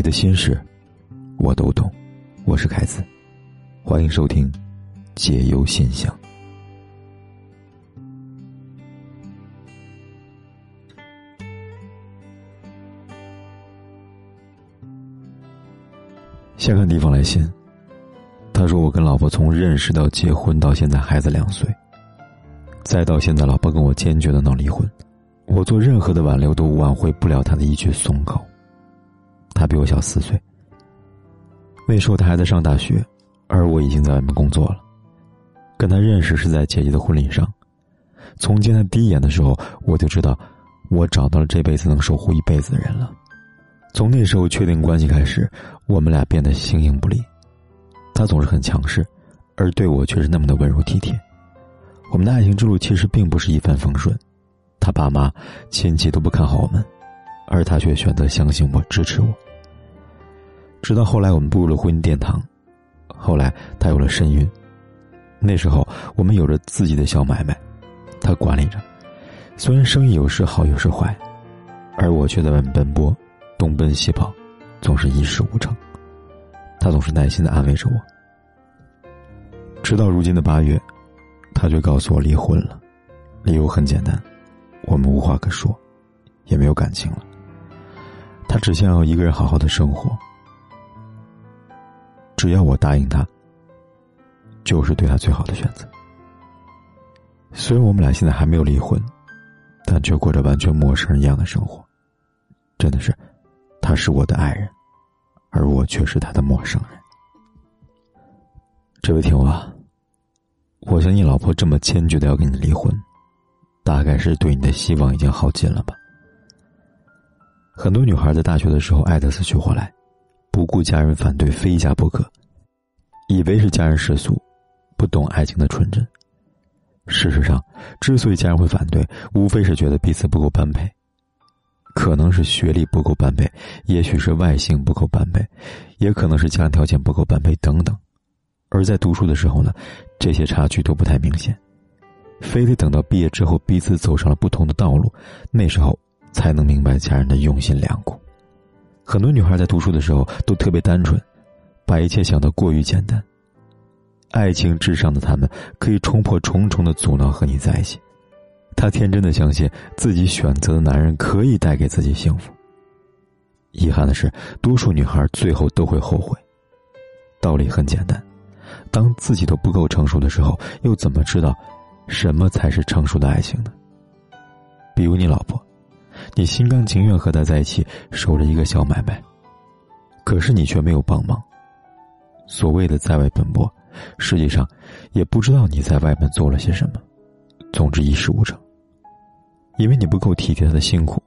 你的心事，我都懂。我是凯子，欢迎收听《解忧信箱》。先看地方来信，他说：“我跟老婆从认识到结婚到现在，孩子两岁，再到现在，老婆跟我坚决的闹离婚。我做任何的挽留都挽回不了他的一句松口。他比我小四岁。”那时候他还在上大学，而我已经在外面工作了。跟他认识是在姐姐的婚礼上，从见他第一眼的时候，我就知道，我找到了这辈子能守护一辈子的人了。从那时候确定关系开始，我们俩变得形影不离。他总是很强势，而对我却是那么的温柔体贴。我们的爱情之路其实并不是一帆风顺，他爸妈、亲戚都不看好我们，而他却选择相信我、支持我。直到后来，我们步入了婚姻殿堂。后来，他有了身孕。那时候，我们有着自己的小买卖，他管理着。虽然生意有时好，有时坏，而我却在外面奔波，东奔西跑，总是一事无成。他总是耐心的安慰着我。直到如今的八月，他却告诉我离婚了，理由很简单：我们无话可说，也没有感情了。他只想要一个人好好的生活。只要我答应他，就是对他最好的选择。虽然我们俩现在还没有离婚，但却过着完全陌生人一样的生活。真的是，他是我的爱人，而我却是他的陌生人。这位听友啊，我想你老婆这么坚决的要跟你离婚，大概是对你的希望已经耗尽了吧。很多女孩在大学的时候爱得死去活来。不顾家人反对，非嫁不可。以为是家人世俗，不懂爱情的纯真。事实上，之所以家人会反对，无非是觉得彼此不够般配，可能是学历不够般配，也许是外形不够般配，也可能是家庭条件不够般配等等。而在读书的时候呢，这些差距都不太明显，非得等到毕业之后，彼此走上了不同的道路，那时候才能明白家人的用心良苦。很多女孩在读书的时候都特别单纯，把一切想得过于简单。爱情至上的她们可以冲破重重的阻挠和你在一起。她天真的相信自己选择的男人可以带给自己幸福。遗憾的是，多数女孩最后都会后悔。道理很简单，当自己都不够成熟的时候，又怎么知道什么才是成熟的爱情呢？比如你老婆。你心甘情愿和他在一起守着一个小买卖，可是你却没有帮忙。所谓的在外奔波，实际上也不知道你在外面做了些什么。总之一事无成，因为你不够体贴他的辛苦，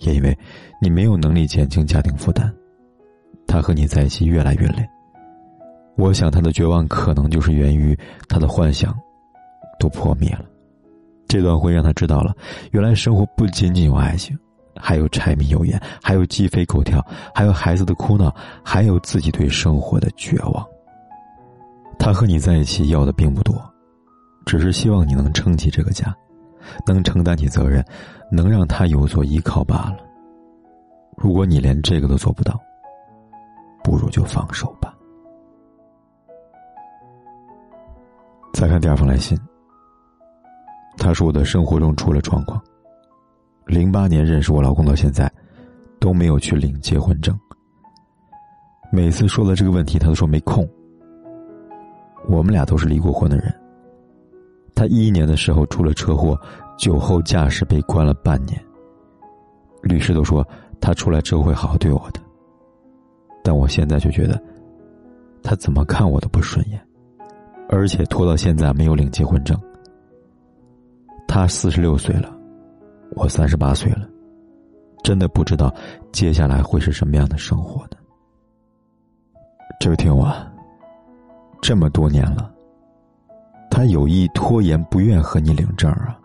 也因为你没有能力减轻家庭负担，他和你在一起越来越累。我想他的绝望可能就是源于他的幻想都破灭了。这段会让他知道了，原来生活不仅仅有爱情，还有柴米油盐，还有鸡飞狗跳，还有孩子的哭闹，还有自己对生活的绝望。他和你在一起要的并不多，只是希望你能撑起这个家，能承担起责任，能让他有所依靠罢了。如果你连这个都做不到，不如就放手吧。再看第二封来信。他说：“我的生活中出了状况。零八年认识我老公到现在，都没有去领结婚证。每次说了这个问题，他都说没空。我们俩都是离过婚的人。他一一年的时候出了车祸，酒后驾驶被关了半年。律师都说他出来之后会好好对我的，但我现在就觉得，他怎么看我都不顺眼，而且拖到现在没有领结婚证。”他四十六岁了，我三十八岁了，真的不知道接下来会是什么样的生活呢？这位听友啊，这么多年了，他有意拖延，不愿和你领证啊，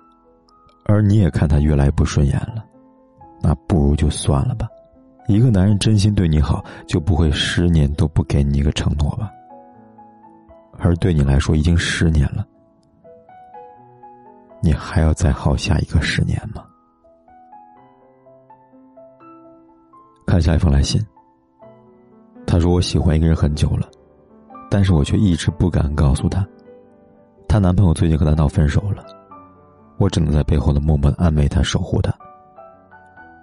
而你也看他越来越不顺眼了，那不如就算了吧。一个男人真心对你好，就不会十年都不给你一个承诺吧？而对你来说，已经十年了。你还要再耗下一个十年吗？看下一封来信，他说我喜欢一个人很久了，但是我却一直不敢告诉她。她男朋友最近和她闹分手了，我只能在背后的默默的安慰她，守护她。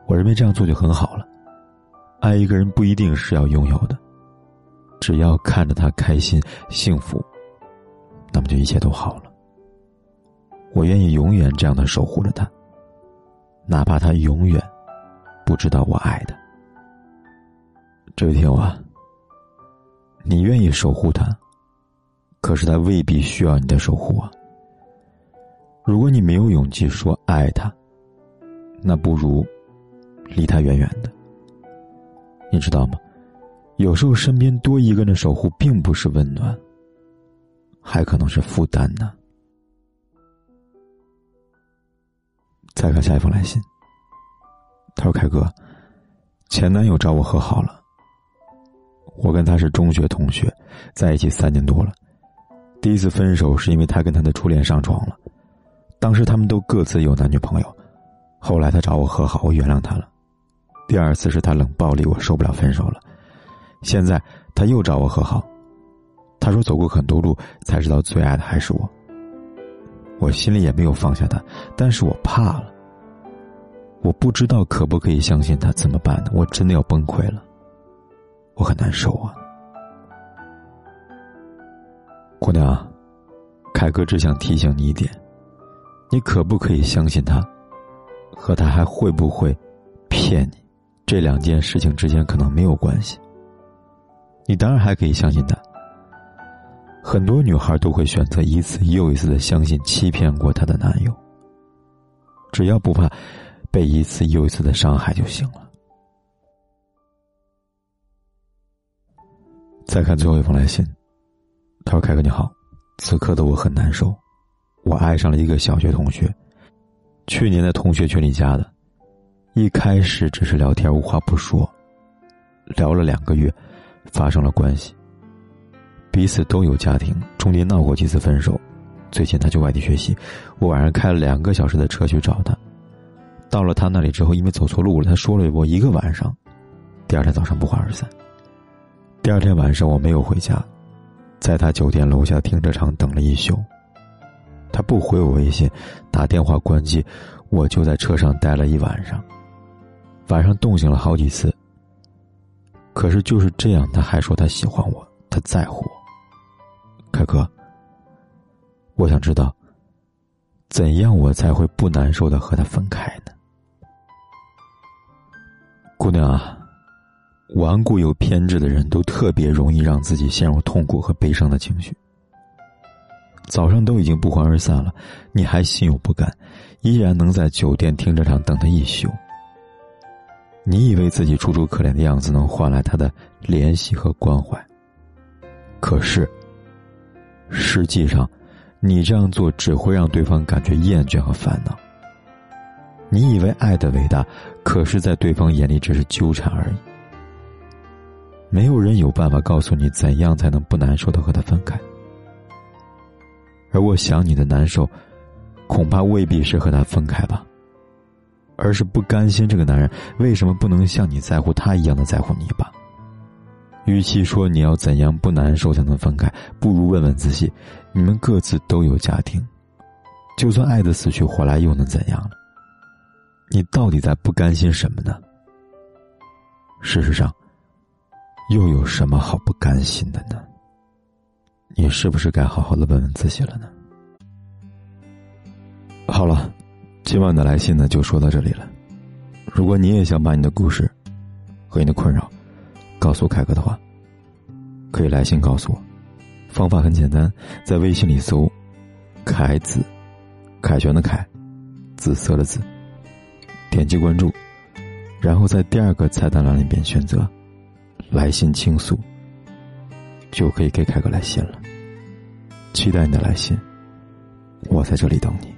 我认为这样做就很好了。爱一个人不一定是要拥有的，只要看着他开心幸福，那么就一切都好了。我愿意永远这样的守护着他，哪怕他永远不知道我爱他。这位听友啊，你愿意守护他，可是他未必需要你的守护啊。如果你没有勇气说爱他，那不如离他远远的。你知道吗？有时候身边多一个人的守护，并不是温暖，还可能是负担呢。再看下一封来信。他说：“凯哥，前男友找我和好了。我跟他是中学同学，在一起三年多了。第一次分手是因为他跟他的初恋上床了，当时他们都各自有男女朋友。后来他找我和好，我原谅他了。”第二次是他冷暴力，我受不了，分手了。现在他又找我和好，他说走过很多路才知道最爱的还是我。我心里也没有放下他，但是我怕了。我不知道可不可以相信他，怎么办呢？我真的要崩溃了，我很难受啊。姑娘，凯哥只想提醒你一点：你可不可以相信他？和他还会不会骗你？这两件事情之间可能没有关系。你当然还可以相信他。很多女孩都会选择一次又一次的相信欺骗过她的男友。只要不怕被一次又一次的伤害就行了。再看最后一封来信，他说：“凯哥你好，此刻的我很难受，我爱上了一个小学同学，去年在同学群里加的。”一开始只是聊天，无话不说。聊了两个月，发生了关系。彼此都有家庭，中间闹过几次分手。最近他去外地学习，我晚上开了两个小时的车去找他。到了他那里之后，因为走错路了，他说了我一个晚上。第二天早上不欢而散。第二天晚上我没有回家，在他酒店楼下停车场等了一宿。他不回我微信，打电话关机，我就在车上待了一晚上。晚上冻醒了好几次，可是就是这样，他还说他喜欢我，他在乎我。我想知道，怎样我才会不难受的和他分开呢？姑娘啊，顽固有偏执的人都特别容易让自己陷入痛苦和悲伤的情绪。早上都已经不欢而散了，你还心有不甘，依然能在酒店停车场等他一宿。你以为自己楚楚可怜的样子能换来他的怜惜和关怀，可是，实际上，你这样做只会让对方感觉厌倦和烦恼。你以为爱的伟大，可是，在对方眼里只是纠缠而已。没有人有办法告诉你怎样才能不难受的和他分开，而我想你的难受，恐怕未必是和他分开吧。而是不甘心这个男人为什么不能像你在乎他一样的在乎你吧？与其说你要怎样不难受才能分开，不如问问自己：你们各自都有家庭，就算爱的死去活来，又能怎样呢？你到底在不甘心什么呢？事实上，又有什么好不甘心的呢？你是不是该好好的问问自己了呢？好了。今晚的来信呢，就说到这里了。如果你也想把你的故事和你的困扰告诉凯哥的话，可以来信告诉我。方法很简单，在微信里搜“凯子”，凯旋的凯，紫色的紫，点击关注，然后在第二个菜单栏里边选择“来信倾诉”，就可以给凯哥来信了。期待你的来信，我在这里等你。